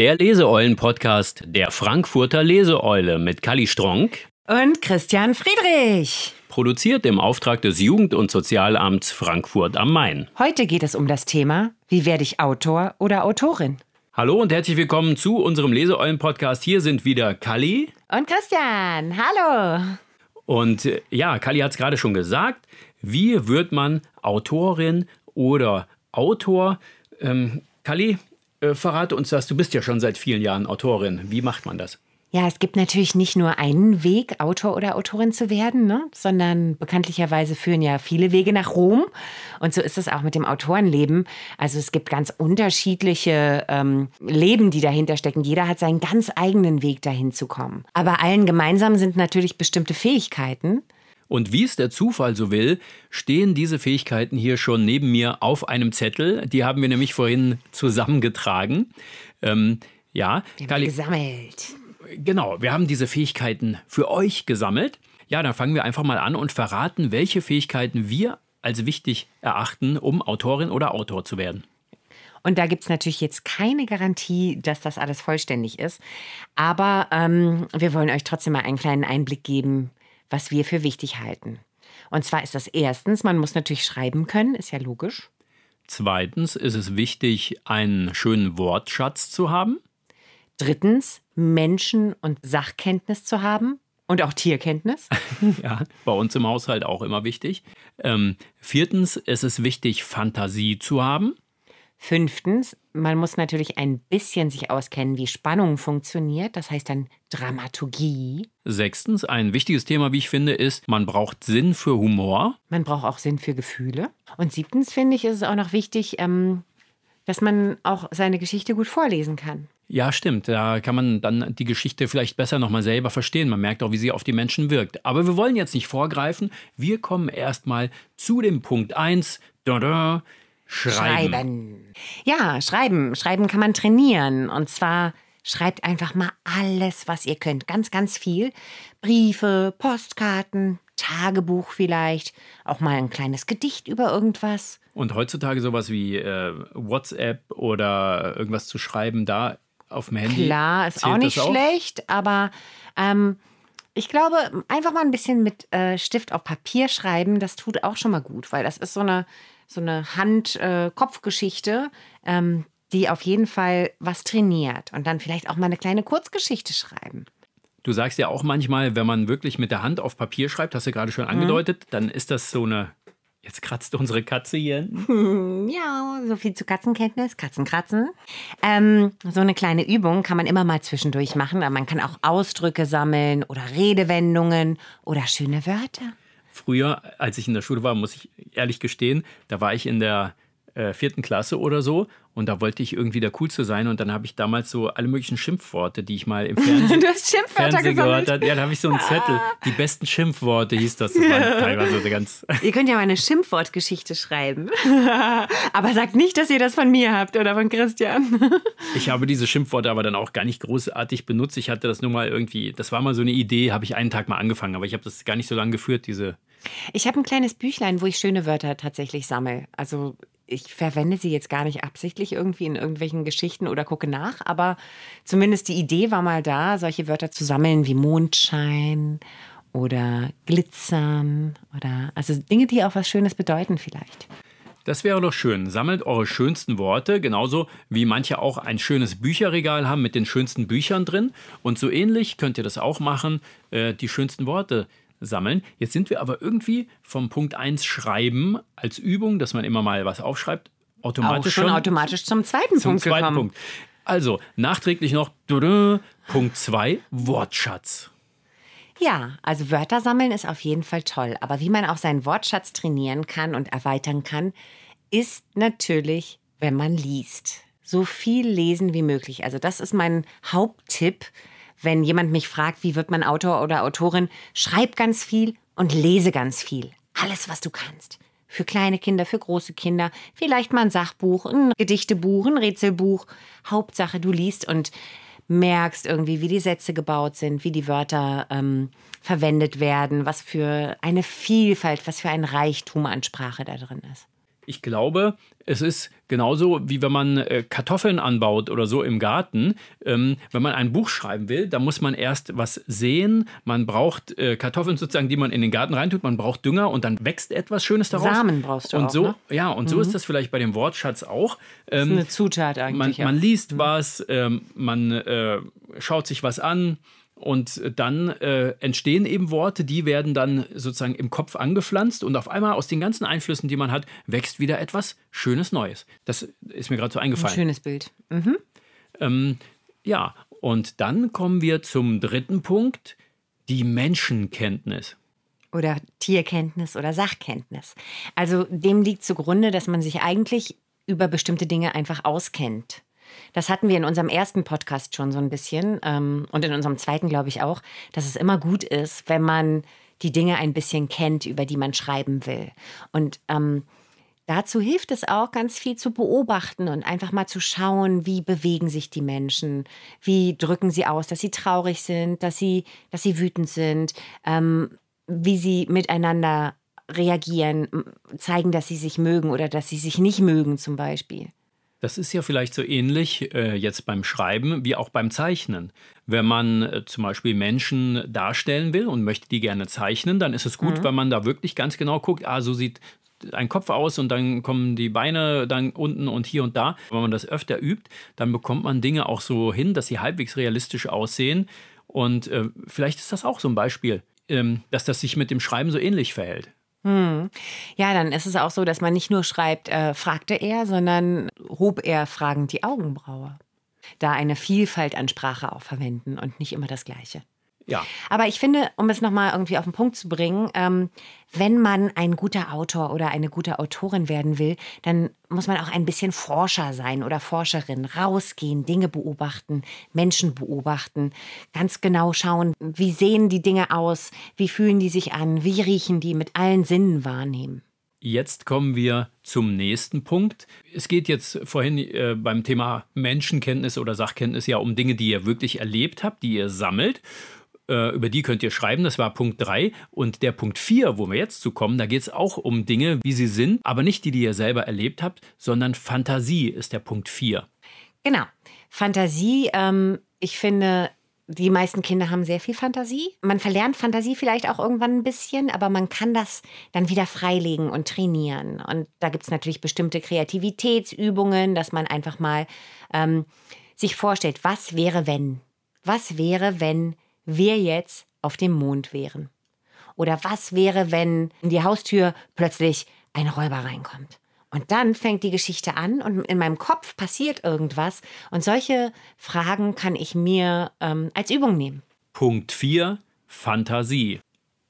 Der Leseeulen-Podcast der Frankfurter Leseeule mit Kali Stronk und Christian Friedrich. Produziert im Auftrag des Jugend- und Sozialamts Frankfurt am Main. Heute geht es um das Thema, wie werde ich Autor oder Autorin? Hallo und herzlich willkommen zu unserem Leseeulen-Podcast. Hier sind wieder Kali. Und Christian. Hallo. Und äh, ja, Kali hat es gerade schon gesagt. Wie wird man Autorin oder Autor? Ähm, Kali, äh, verrate uns das. Du bist ja schon seit vielen Jahren Autorin. Wie macht man das? Ja, es gibt natürlich nicht nur einen Weg, Autor oder Autorin zu werden, ne? sondern bekanntlicherweise führen ja viele Wege nach Rom. Und so ist es auch mit dem Autorenleben. Also es gibt ganz unterschiedliche ähm, Leben, die dahinter stecken. Jeder hat seinen ganz eigenen Weg, dahin zu kommen. Aber allen gemeinsam sind natürlich bestimmte Fähigkeiten. Und wie es der Zufall so will, stehen diese Fähigkeiten hier schon neben mir auf einem Zettel. Die haben wir nämlich vorhin zusammengetragen. Ähm, ja, haben gesammelt. Genau, wir haben diese Fähigkeiten für euch gesammelt. Ja, dann fangen wir einfach mal an und verraten, welche Fähigkeiten wir als wichtig erachten, um Autorin oder Autor zu werden. Und da gibt es natürlich jetzt keine Garantie, dass das alles vollständig ist. Aber ähm, wir wollen euch trotzdem mal einen kleinen Einblick geben, was wir für wichtig halten. Und zwar ist das erstens, man muss natürlich schreiben können, ist ja logisch. Zweitens ist es wichtig, einen schönen Wortschatz zu haben. Drittens, Menschen- und Sachkenntnis zu haben und auch Tierkenntnis. ja, bei uns im Haushalt auch immer wichtig. Ähm, viertens, es ist wichtig, Fantasie zu haben. Fünftens, man muss natürlich ein bisschen sich auskennen, wie Spannung funktioniert, das heißt dann Dramaturgie. Sechstens, ein wichtiges Thema, wie ich finde, ist, man braucht Sinn für Humor. Man braucht auch Sinn für Gefühle. Und siebtens, finde ich, ist es auch noch wichtig, ähm, dass man auch seine Geschichte gut vorlesen kann. Ja, stimmt. Da kann man dann die Geschichte vielleicht besser nochmal selber verstehen. Man merkt auch, wie sie auf die Menschen wirkt. Aber wir wollen jetzt nicht vorgreifen. Wir kommen erstmal zu dem Punkt 1. Schreiben. schreiben. Ja, schreiben. Schreiben kann man trainieren. Und zwar schreibt einfach mal alles, was ihr könnt. Ganz, ganz viel. Briefe, Postkarten, Tagebuch vielleicht. Auch mal ein kleines Gedicht über irgendwas. Und heutzutage sowas wie äh, WhatsApp oder irgendwas zu schreiben, da auf dem Handy. Klar, ist auch nicht schlecht, aber ähm, ich glaube, einfach mal ein bisschen mit äh, Stift auf Papier schreiben, das tut auch schon mal gut, weil das ist so eine, so eine Hand-Kopf-Geschichte, äh, ähm, die auf jeden Fall was trainiert. Und dann vielleicht auch mal eine kleine Kurzgeschichte schreiben. Du sagst ja auch manchmal, wenn man wirklich mit der Hand auf Papier schreibt, hast du gerade schon mhm. angedeutet, mhm. dann ist das so eine Jetzt kratzt unsere Katze hier. Ja, so viel zu Katzenkenntnis, Katzenkratzen. Ähm, so eine kleine Übung kann man immer mal zwischendurch machen, aber man kann auch Ausdrücke sammeln oder Redewendungen oder schöne Wörter. Früher, als ich in der Schule war, muss ich ehrlich gestehen, da war ich in der äh, vierten Klasse oder so und da wollte ich irgendwie der Coolste sein und dann habe ich damals so alle möglichen Schimpfworte, die ich mal im Fernsehen, du hast Schimpfwörter Fernsehen gehört habe. Ja, da habe ich so einen Zettel. Ah. Die besten Schimpfworte hieß das. Das waren teilweise ganz. Ihr könnt ja mal eine Schimpfwortgeschichte schreiben. aber sagt nicht, dass ihr das von mir habt oder von Christian. ich habe diese Schimpfworte aber dann auch gar nicht großartig benutzt. Ich hatte das nur mal irgendwie, das war mal so eine Idee, habe ich einen Tag mal angefangen, aber ich habe das gar nicht so lange geführt, diese ich habe ein kleines Büchlein, wo ich schöne Wörter tatsächlich sammle. Also ich verwende sie jetzt gar nicht absichtlich irgendwie in irgendwelchen Geschichten oder gucke nach, aber zumindest die Idee war mal da, solche Wörter zu sammeln wie Mondschein oder Glitzern oder also Dinge, die auch was Schönes bedeuten vielleicht. Das wäre doch schön. Sammelt eure schönsten Worte, genauso wie manche auch ein schönes Bücherregal haben mit den schönsten Büchern drin. Und so ähnlich könnt ihr das auch machen, äh, die schönsten Worte sammeln. Jetzt sind wir aber irgendwie vom Punkt 1 Schreiben als Übung, dass man immer mal was aufschreibt, automatisch Auch schon, schon automatisch zum zweiten zum Punkt zweiten gekommen. Punkt. Also, nachträglich noch Punkt 2, Wortschatz. Ja, also Wörter sammeln ist auf jeden Fall toll. Aber wie man auch seinen Wortschatz trainieren kann und erweitern kann, ist natürlich, wenn man liest. So viel lesen wie möglich. Also das ist mein Haupttipp, wenn jemand mich fragt, wie wird man Autor oder Autorin, schreib ganz viel und lese ganz viel. Alles, was du kannst. Für kleine Kinder, für große Kinder, vielleicht mal ein Sachbuch, ein Gedichtebuch, ein Rätselbuch. Hauptsache, du liest und merkst irgendwie, wie die Sätze gebaut sind, wie die Wörter ähm, verwendet werden, was für eine Vielfalt, was für ein Reichtum an Sprache da drin ist. Ich glaube, es ist genauso, wie wenn man äh, Kartoffeln anbaut oder so im Garten. Ähm, wenn man ein Buch schreiben will, dann muss man erst was sehen. Man braucht äh, Kartoffeln sozusagen, die man in den Garten reintut. Man braucht Dünger und dann wächst etwas Schönes daraus. Samen brauchst du und auch, so, ne? Ja, und so Mhm. ist das vielleicht bei dem Wortschatz auch. Das ist Ähm, eine Zutat man, eigentlich. ja. man liest was, ähm, man äh, schaut sich was an und dann äh, entstehen eben Worte, die werden dann sozusagen im Kopf angepflanzt und auf einmal aus den ganzen Einflüssen, die man hat, wächst wieder etwas Schönes Neues. Das ist mir gerade so Ein eingefallen. schönes Bild. Mhm. Ähm, ja, und dann kommen wir zum dritten Punkt, die Menschenkenntnis. Oder Tierkenntnis oder Sachkenntnis. Also dem liegt zugrunde, dass man sich eigentlich über bestimmte Dinge einfach auskennt. Das hatten wir in unserem ersten Podcast schon so ein bisschen ähm, und in unserem zweiten glaube ich auch, dass es immer gut ist, wenn man die Dinge ein bisschen kennt, über die man schreiben will. Und ähm, dazu hilft es auch, ganz viel zu beobachten und einfach mal zu schauen, wie bewegen sich die Menschen, wie drücken sie aus, dass sie traurig sind, dass sie, dass sie wütend sind, ähm, wie sie miteinander reagieren, zeigen, dass sie sich mögen oder dass sie sich nicht mögen zum Beispiel. Das ist ja vielleicht so ähnlich äh, jetzt beim Schreiben wie auch beim Zeichnen. Wenn man äh, zum Beispiel Menschen darstellen will und möchte die gerne zeichnen, dann ist es gut, wenn man da wirklich ganz genau guckt, ah, so sieht ein Kopf aus und dann kommen die Beine dann unten und hier und da. Wenn man das öfter übt, dann bekommt man Dinge auch so hin, dass sie halbwegs realistisch aussehen. Und äh, vielleicht ist das auch so ein Beispiel, ähm, dass das sich mit dem Schreiben so ähnlich verhält. Ja, dann ist es auch so, dass man nicht nur schreibt, äh, fragte er, sondern hob er fragend die Augenbraue. Da eine Vielfalt an Sprache auch verwenden und nicht immer das Gleiche. Ja, Aber ich finde, um es nochmal irgendwie auf den Punkt zu bringen, ähm, wenn man ein guter Autor oder eine gute Autorin werden will, dann muss man auch ein bisschen Forscher sein oder Forscherin. Rausgehen, Dinge beobachten, Menschen beobachten, ganz genau schauen, wie sehen die Dinge aus, wie fühlen die sich an, wie riechen die, mit allen Sinnen wahrnehmen. Jetzt kommen wir zum nächsten Punkt. Es geht jetzt vorhin äh, beim Thema Menschenkenntnis oder Sachkenntnis ja um Dinge, die ihr wirklich erlebt habt, die ihr sammelt. Äh, über die könnt ihr schreiben, das war Punkt 3. Und der Punkt 4, wo wir jetzt zu kommen, da geht es auch um Dinge, wie sie sind, aber nicht die, die ihr selber erlebt habt, sondern Fantasie ist der Punkt 4. Genau. Fantasie, ähm, ich finde, die meisten Kinder haben sehr viel Fantasie. Man verlernt Fantasie vielleicht auch irgendwann ein bisschen, aber man kann das dann wieder freilegen und trainieren. Und da gibt es natürlich bestimmte Kreativitätsübungen, dass man einfach mal ähm, sich vorstellt, was wäre, wenn? Was wäre, wenn wir jetzt auf dem Mond wären? Oder was wäre, wenn in die Haustür plötzlich ein Räuber reinkommt? Und dann fängt die Geschichte an und in meinem Kopf passiert irgendwas. Und solche Fragen kann ich mir ähm, als Übung nehmen. Punkt 4, Fantasie.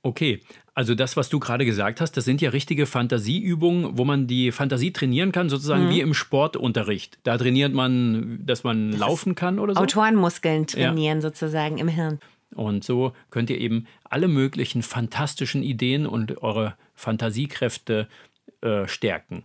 Okay, also das, was du gerade gesagt hast, das sind ja richtige Fantasieübungen, wo man die Fantasie trainieren kann, sozusagen wie im Sportunterricht. Da trainiert man, dass man laufen kann oder so. Autorenmuskeln trainieren sozusagen im Hirn. Und so könnt ihr eben alle möglichen fantastischen Ideen und eure Fantasiekräfte äh, stärken.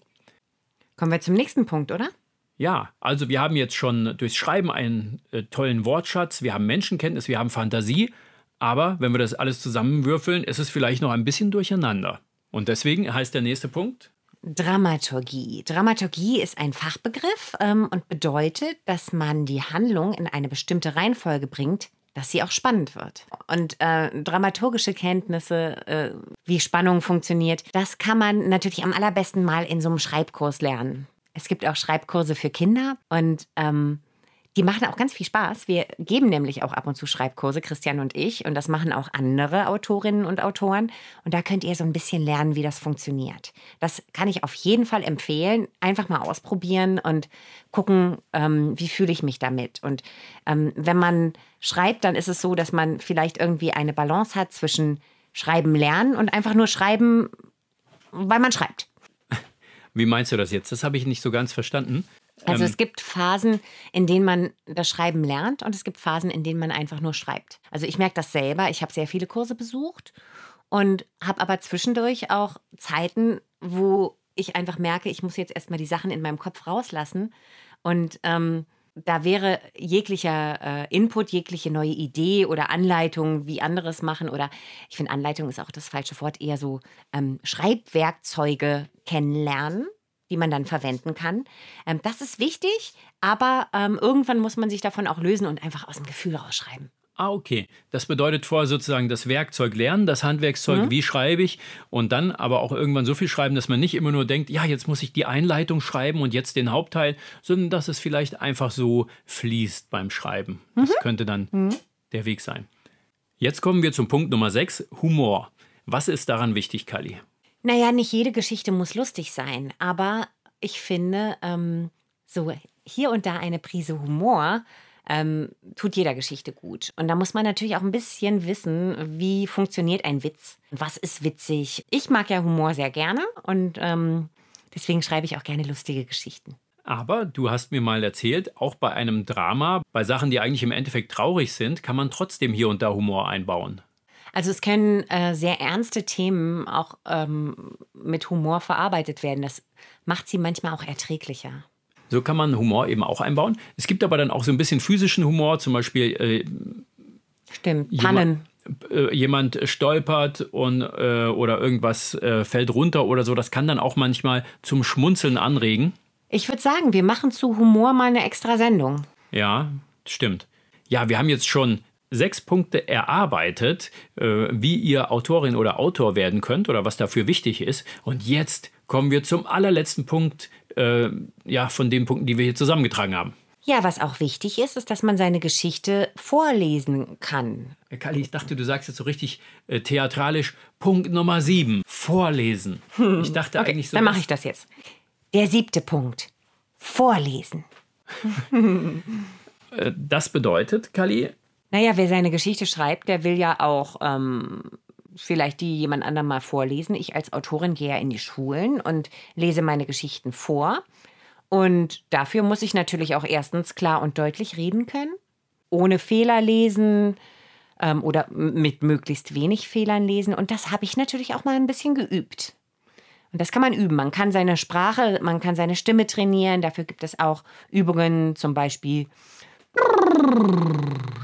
Kommen wir zum nächsten Punkt, oder? Ja, also wir haben jetzt schon durchs Schreiben einen äh, tollen Wortschatz, wir haben Menschenkenntnis, wir haben Fantasie, aber wenn wir das alles zusammenwürfeln, ist es vielleicht noch ein bisschen durcheinander. Und deswegen heißt der nächste Punkt, Dramaturgie. Dramaturgie ist ein Fachbegriff ähm, und bedeutet, dass man die Handlung in eine bestimmte Reihenfolge bringt, dass sie auch spannend wird. Und äh, dramaturgische Kenntnisse, äh, wie Spannung funktioniert, das kann man natürlich am allerbesten mal in so einem Schreibkurs lernen. Es gibt auch Schreibkurse für Kinder und ähm, die machen auch ganz viel Spaß. Wir geben nämlich auch ab und zu Schreibkurse, Christian und ich, und das machen auch andere Autorinnen und Autoren. Und da könnt ihr so ein bisschen lernen, wie das funktioniert. Das kann ich auf jeden Fall empfehlen. Einfach mal ausprobieren und gucken, ähm, wie fühle ich mich damit. Und ähm, wenn man schreibt, dann ist es so, dass man vielleicht irgendwie eine Balance hat zwischen Schreiben lernen und einfach nur schreiben, weil man schreibt. wie meinst du das jetzt? Das habe ich nicht so ganz verstanden. Also Ähm, es gibt Phasen, in denen man das Schreiben lernt und es gibt Phasen, in denen man einfach nur schreibt. Also ich merke das selber. Ich habe sehr viele Kurse besucht und habe aber zwischendurch auch Zeiten, wo ich einfach merke, ich muss jetzt erstmal die Sachen in meinem Kopf rauslassen. Und ähm, da wäre jeglicher äh, Input, jegliche neue Idee oder Anleitung, wie anderes machen oder ich finde Anleitung ist auch das falsche Wort, eher so ähm, Schreibwerkzeuge kennenlernen die man dann verwenden kann. Ähm, das ist wichtig, aber ähm, irgendwann muss man sich davon auch lösen und einfach aus dem Gefühl rausschreiben. Ah, okay. Das bedeutet vorher sozusagen das Werkzeug lernen, das Handwerkszeug, mhm. wie schreibe ich und dann aber auch irgendwann so viel schreiben, dass man nicht immer nur denkt, ja, jetzt muss ich die Einleitung schreiben und jetzt den Hauptteil, sondern dass es vielleicht einfach so fließt beim Schreiben. Das mhm. könnte dann mhm. der Weg sein. Jetzt kommen wir zum Punkt Nummer 6, Humor. Was ist daran wichtig, Kali? Naja, nicht jede Geschichte muss lustig sein, aber ich finde, ähm, so hier und da eine Prise Humor ähm, tut jeder Geschichte gut. Und da muss man natürlich auch ein bisschen wissen, wie funktioniert ein Witz. Was ist witzig? Ich mag ja Humor sehr gerne und ähm, deswegen schreibe ich auch gerne lustige Geschichten. Aber du hast mir mal erzählt, auch bei einem Drama, bei Sachen, die eigentlich im Endeffekt traurig sind, kann man trotzdem hier und da Humor einbauen. Also es können äh, sehr ernste Themen auch ähm, mit Humor verarbeitet werden. Das macht sie manchmal auch erträglicher. So kann man Humor eben auch einbauen. Es gibt aber dann auch so ein bisschen physischen Humor, zum Beispiel. Äh, Stimmt, Pannen. Jemand, äh, jemand stolpert und, äh, oder irgendwas äh, fällt runter oder so. Das kann dann auch manchmal zum Schmunzeln anregen. Ich würde sagen, wir machen zu Humor mal eine extra Sendung. Ja, stimmt. Ja, wir haben jetzt schon sechs Punkte erarbeitet, äh, wie ihr Autorin oder Autor werden könnt oder was dafür wichtig ist. Und jetzt kommen wir zum allerletzten Punkt, äh, ja, von den Punkten, die wir hier zusammengetragen haben. Ja, was auch wichtig ist, ist, dass man seine Geschichte vorlesen kann. Kali, ich dachte, du sagst jetzt so richtig äh, theatralisch Punkt Nummer sieben, vorlesen. Hm. Ich dachte okay, eigentlich so. Dann mache ich das jetzt. Der siebte Punkt, vorlesen. Äh, das bedeutet, Kali, naja, wer seine Geschichte schreibt, der will ja auch ähm, vielleicht die jemand anderem mal vorlesen. Ich als Autorin gehe ja in die Schulen und lese meine Geschichten vor. Und dafür muss ich natürlich auch erstens klar und deutlich reden können, ohne Fehler lesen ähm, oder mit möglichst wenig Fehlern lesen. Und das habe ich natürlich auch mal ein bisschen geübt. Und das kann man üben. Man kann seine Sprache, man kann seine Stimme trainieren. Dafür gibt es auch Übungen, zum Beispiel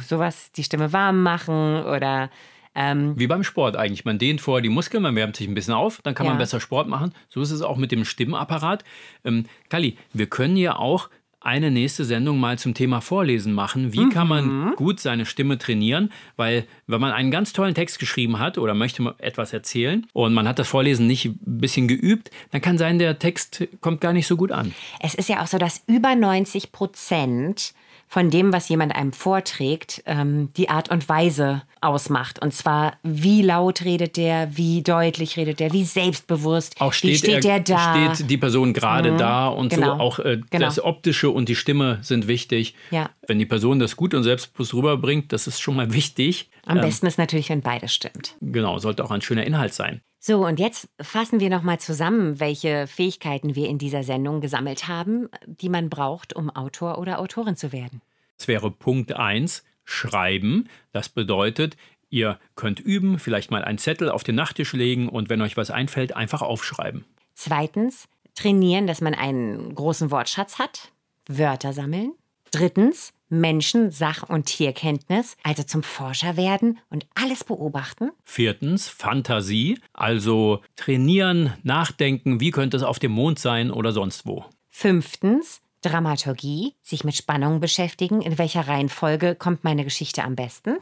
sowas, die Stimme warm machen oder ähm, Wie beim Sport eigentlich. Man dehnt vorher die Muskeln, man wärmt sich ein bisschen auf, dann kann ja. man besser Sport machen. So ist es auch mit dem Stimmenapparat. Ähm, Kali, wir können ja auch eine nächste Sendung mal zum Thema Vorlesen machen. Wie mhm. kann man mhm. gut seine Stimme trainieren? Weil, wenn man einen ganz tollen Text geschrieben hat oder möchte etwas erzählen und man hat das Vorlesen nicht ein bisschen geübt, dann kann sein, der Text kommt gar nicht so gut an. Es ist ja auch so, dass über 90 Prozent von dem, was jemand einem vorträgt, ähm, die Art und Weise ausmacht. Und zwar, wie laut redet der, wie deutlich redet der, wie selbstbewusst, auch steht wie steht er, der da. Steht die Person gerade mhm. da und genau. so. Auch äh, genau. das Optische und die Stimme sind wichtig. Ja. Wenn die Person das gut und selbstbewusst rüberbringt, das ist schon mal wichtig. Am ähm, besten ist natürlich, wenn beides stimmt. Genau, sollte auch ein schöner Inhalt sein. So, und jetzt fassen wir nochmal zusammen, welche Fähigkeiten wir in dieser Sendung gesammelt haben, die man braucht, um Autor oder Autorin zu werden. Das wäre Punkt 1, Schreiben. Das bedeutet, ihr könnt üben, vielleicht mal einen Zettel auf den Nachttisch legen und wenn euch was einfällt, einfach aufschreiben. Zweitens, trainieren, dass man einen großen Wortschatz hat, Wörter sammeln. Drittens, Menschen-, Sach- und Tierkenntnis, also zum Forscher werden und alles beobachten. Viertens, Fantasie, also trainieren, nachdenken, wie könnte es auf dem Mond sein oder sonst wo. Fünftens, Dramaturgie, sich mit Spannung beschäftigen, in welcher Reihenfolge kommt meine Geschichte am besten.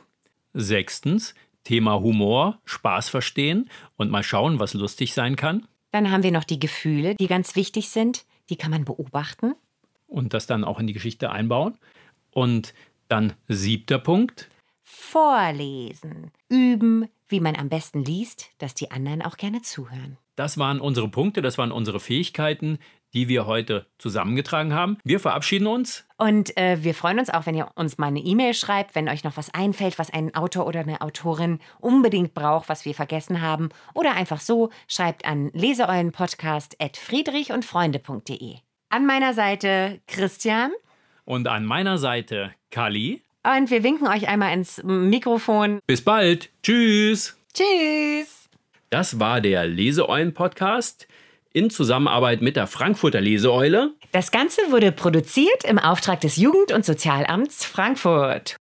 Sechstens, Thema Humor, Spaß verstehen und mal schauen, was lustig sein kann. Dann haben wir noch die Gefühle, die ganz wichtig sind, die kann man beobachten. Und das dann auch in die Geschichte einbauen. Und dann siebter Punkt. Vorlesen. Üben, wie man am besten liest, dass die anderen auch gerne zuhören. Das waren unsere Punkte, das waren unsere Fähigkeiten, die wir heute zusammengetragen haben. Wir verabschieden uns. Und äh, wir freuen uns auch, wenn ihr uns mal eine E-Mail schreibt, wenn euch noch was einfällt, was ein Autor oder eine Autorin unbedingt braucht, was wir vergessen haben. Oder einfach so, schreibt an leseeulenpodcast.friedrichundfreunde.de. An meiner Seite Christian. Und an meiner Seite Kali. Und wir winken euch einmal ins Mikrofon. Bis bald. Tschüss. Tschüss. Das war der Leseeulen-Podcast in Zusammenarbeit mit der Frankfurter Leseeule. Das Ganze wurde produziert im Auftrag des Jugend- und Sozialamts Frankfurt.